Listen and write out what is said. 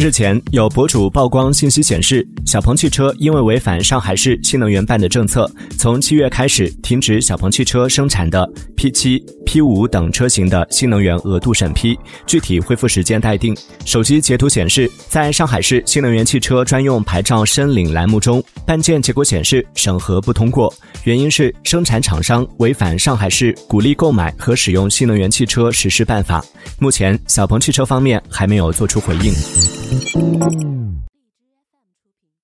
日前，有博主曝光信息显示，小鹏汽车因为违反上海市新能源办的政策，从七月开始停止小鹏汽车生产的 P7、P5 等车型的新能源额度审批，具体恢复时间待定。手机截图显示，在上海市新能源汽车专用牌照申领栏目中，办件结果显示审核不通过，原因是生产厂商违反上海市鼓励购买和使用新能源汽车实施办法。目前，小鹏汽车方面还没有做出回应。